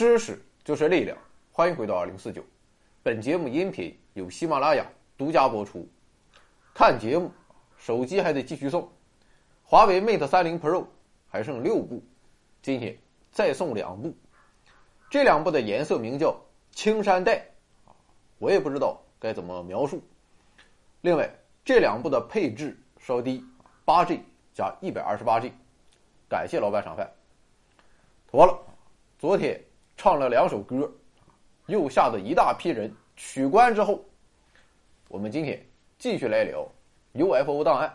知识就是力量，欢迎回到二零四九。本节目音频由喜马拉雅独家播出。看节目，手机还得继续送。华为 Mate 三零 Pro 还剩六部，今天再送两部。这两部的颜色名叫青山黛，我也不知道该怎么描述。另外，这两部的配置稍低，八 G 加一百二十八 G。感谢老板赏饭。妥了，昨天唱了两首歌，又吓得一大批人取关之后，我们今天继续来聊 UFO 档案。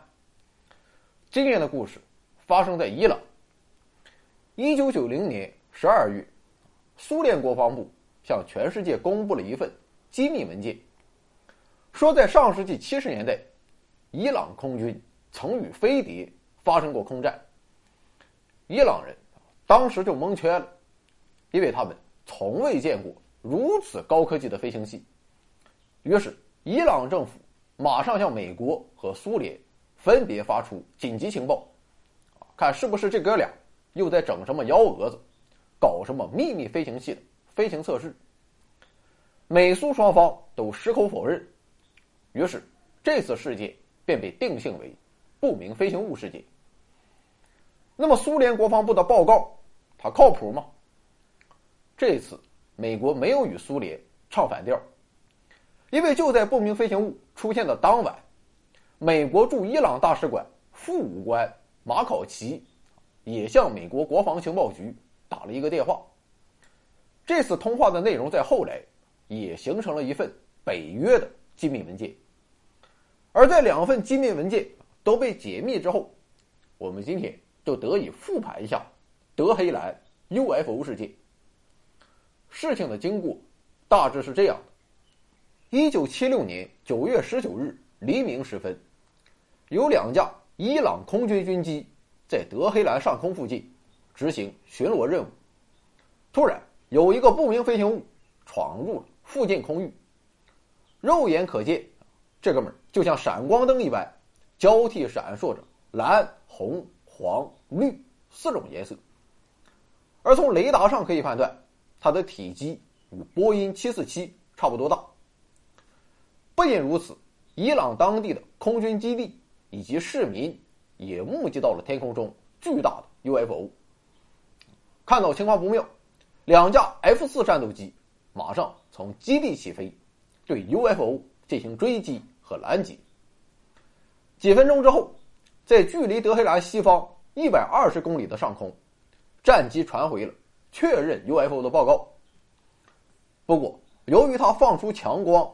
今天的故事发生在伊朗。一九九零年十二月，苏联国防部向全世界公布了一份机密文件，说在上世纪七十年代，伊朗空军曾与飞碟发生过空战。伊朗人。当时就蒙圈了，因为他们从未见过如此高科技的飞行器。于是，伊朗政府马上向美国和苏联分别发出紧急情报，看是不是这哥俩又在整什么幺蛾子，搞什么秘密飞行器的飞行测试。美苏双方都矢口否认，于是这次事件便被定性为不明飞行物事件。那么，苏联国防部的报告。它靠谱吗？这次美国没有与苏联唱反调，因为就在不明飞行物出现的当晚，美国驻伊朗大使馆副武官马考奇也向美国国防情报局打了一个电话。这次通话的内容在后来也形成了一份北约的机密文件。而在两份机密文件都被解密之后，我们今天就得以复盘一下。德黑兰 UFO 事件，事情的经过大致是这样的：一九七六年九月十九日黎明时分，有两架伊朗空军军机在德黑兰上空附近执行巡逻任务。突然，有一个不明飞行物闯入了附近空域，肉眼可见，这哥们儿就像闪光灯一般，交替闪烁着蓝、红、黄、绿四种颜色。而从雷达上可以判断，它的体积与波音747差不多大。不仅如此，伊朗当地的空军基地以及市民也目击到了天空中巨大的 UFO。看到情况不妙，两架 F 四战斗机马上从基地起飞，对 UFO 进行追击和拦截。几分钟之后，在距离德黑兰西方一百二十公里的上空。战机传回了确认 UFO 的报告。不过，由于它放出强光，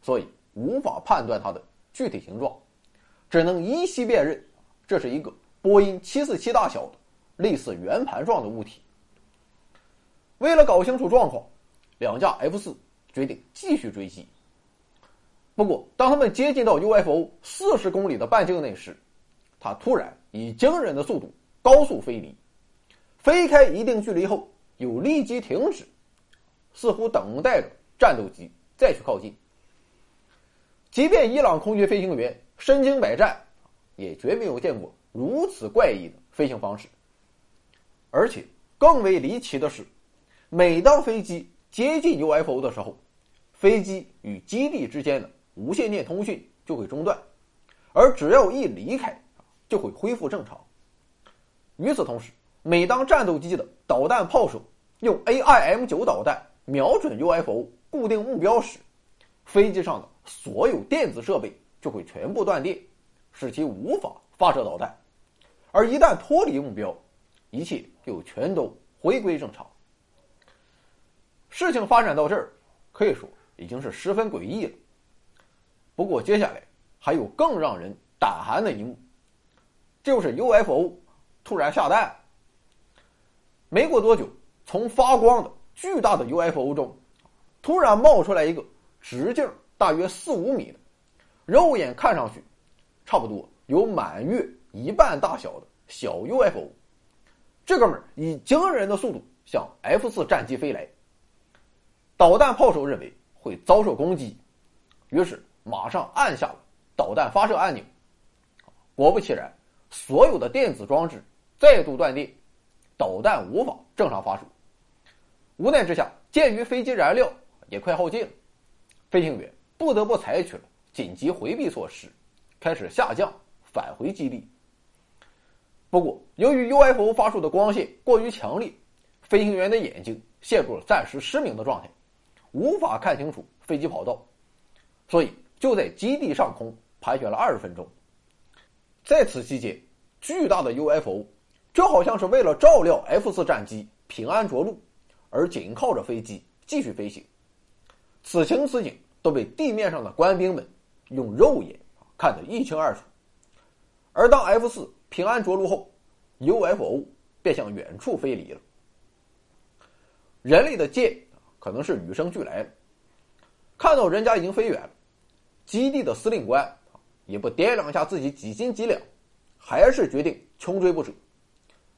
所以无法判断它的具体形状，只能依稀辨认这是一个波音747大小的类似圆盘状的物体。为了搞清楚状况，两架 F 四决定继续追击。不过，当他们接近到 UFO 四十公里的半径内时，它突然以惊人的速度高速飞离。飞开一定距离后，又立即停止，似乎等待着战斗机再去靠近。即便伊朗空军飞行员身经百战，也绝没有见过如此怪异的飞行方式。而且更为离奇的是，每当飞机接近 UFO 的时候，飞机与基地之间的无线电通讯就会中断，而只要一离开，就会恢复正常。与此同时，每当战斗机的导弹炮手用 AIM 九导弹瞄准 UFO 固定目标时，飞机上的所有电子设备就会全部断电，使其无法发射导弹。而一旦脱离目标，一切就全都回归正常。事情发展到这儿，可以说已经是十分诡异了。不过接下来还有更让人胆寒的一幕，就是 UFO 突然下蛋。没过多久，从发光的巨大的 UFO 中，突然冒出来一个直径大约四五米的，肉眼看上去差不多有满月一半大小的小 UFO。这哥们儿以惊人的速度向 F 四战机飞来。导弹炮手认为会遭受攻击，于是马上按下了导弹发射按钮。果不其然，所有的电子装置再度断电。导弹无法正常发射，无奈之下，鉴于飞机燃料也快耗尽了，飞行员不得不采取了紧急回避措施，开始下降，返回基地。不过，由于 UFO 发出的光线过于强烈，飞行员的眼睛陷入了暂时失明的状态，无法看清楚飞机跑道，所以就在基地上空盘旋了二十分钟。在此期间，巨大的 UFO 就好像是为了照料 F 四战机平安着陆，而紧靠着飞机继续飞行。此情此景都被地面上的官兵们用肉眼看得一清二楚。而当 F 四平安着陆后，UFO 便向远处飞离了。人类的剑可能是与生俱来的，看到人家已经飞远，基地的司令官也不掂量一下自己几斤几两，还是决定穷追不舍。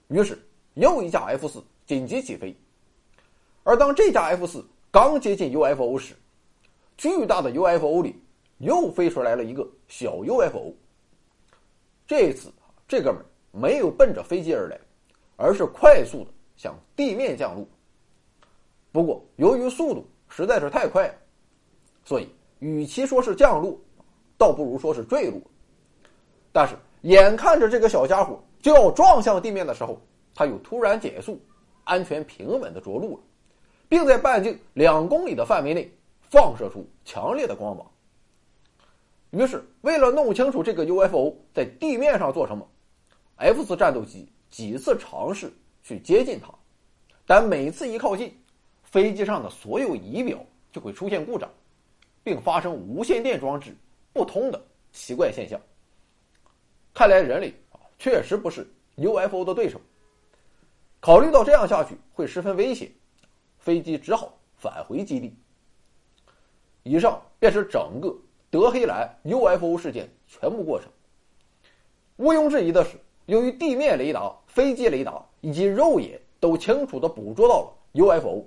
于是又一架 F 四紧急起飞，而当这架 F 四刚接近 UFO 时，巨大的 UFO 里又飞出来了一个小 UFO。这次这哥们没有奔着飞机而来，而是快速的向地面降落。不过由于速度实在是太快了，所以与其说是降落，倒不如说是坠落。但是眼看着这个小家伙就要撞向地面的时候，它又突然减速，安全平稳的着陆了，并在半径两公里的范围内放射出强烈的光芒。于是，为了弄清楚这个 UFO 在地面上做什么，F 四战斗机几次尝试去接近它，但每次一靠近，飞机上的所有仪表就会出现故障，并发生无线电装置不通的奇怪现象。看来人类，确实不是 UFO 的对手。考虑到这样下去会十分危险，飞机只好返回基地。以上便是整个。德黑兰 UFO 事件全部过程。毋庸置疑的是，由于地面雷达、飞机雷达以及肉眼都清楚地捕捉到了 UFO，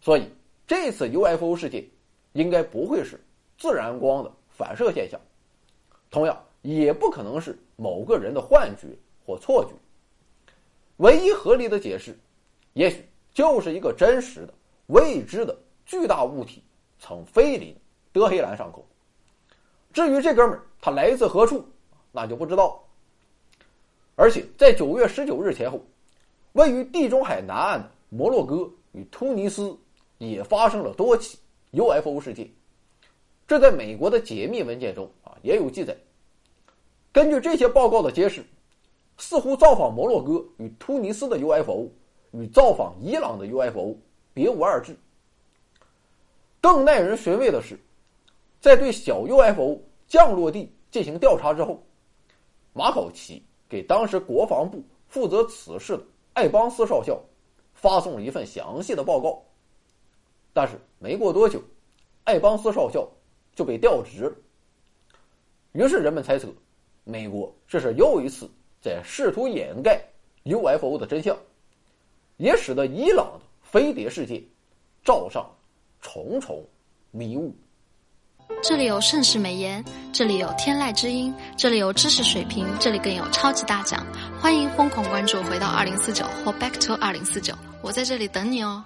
所以这次 UFO 事件应该不会是自然光的反射现象，同样也不可能是某个人的幻觉或错觉。唯一合理的解释，也许就是一个真实的未知的巨大物体曾飞临德黑兰上空。至于这哥们儿他来自何处，那就不知道。而且在九月十九日前后，位于地中海南岸的摩洛哥与突尼斯也发生了多起 UFO 事件，这在美国的解密文件中啊也有记载。根据这些报告的揭示，似乎造访摩洛哥与突尼斯的 UFO 与造访伊朗的 UFO 别无二致。更耐人寻味的是。在对小 UFO 降落地进行调查之后，马考奇给当时国防部负责此事的艾邦斯少校发送了一份详细的报告。但是没过多久，艾邦斯少校就被调职了。于是人们猜测，美国这是又一次在试图掩盖 UFO 的真相，也使得伊朗的飞碟事件罩上重重迷雾。这里有盛世美颜，这里有天籁之音，这里有知识水平，这里更有超级大奖。欢迎疯狂关注，回到二零四九或 Back to 二零四九，我在这里等你哦。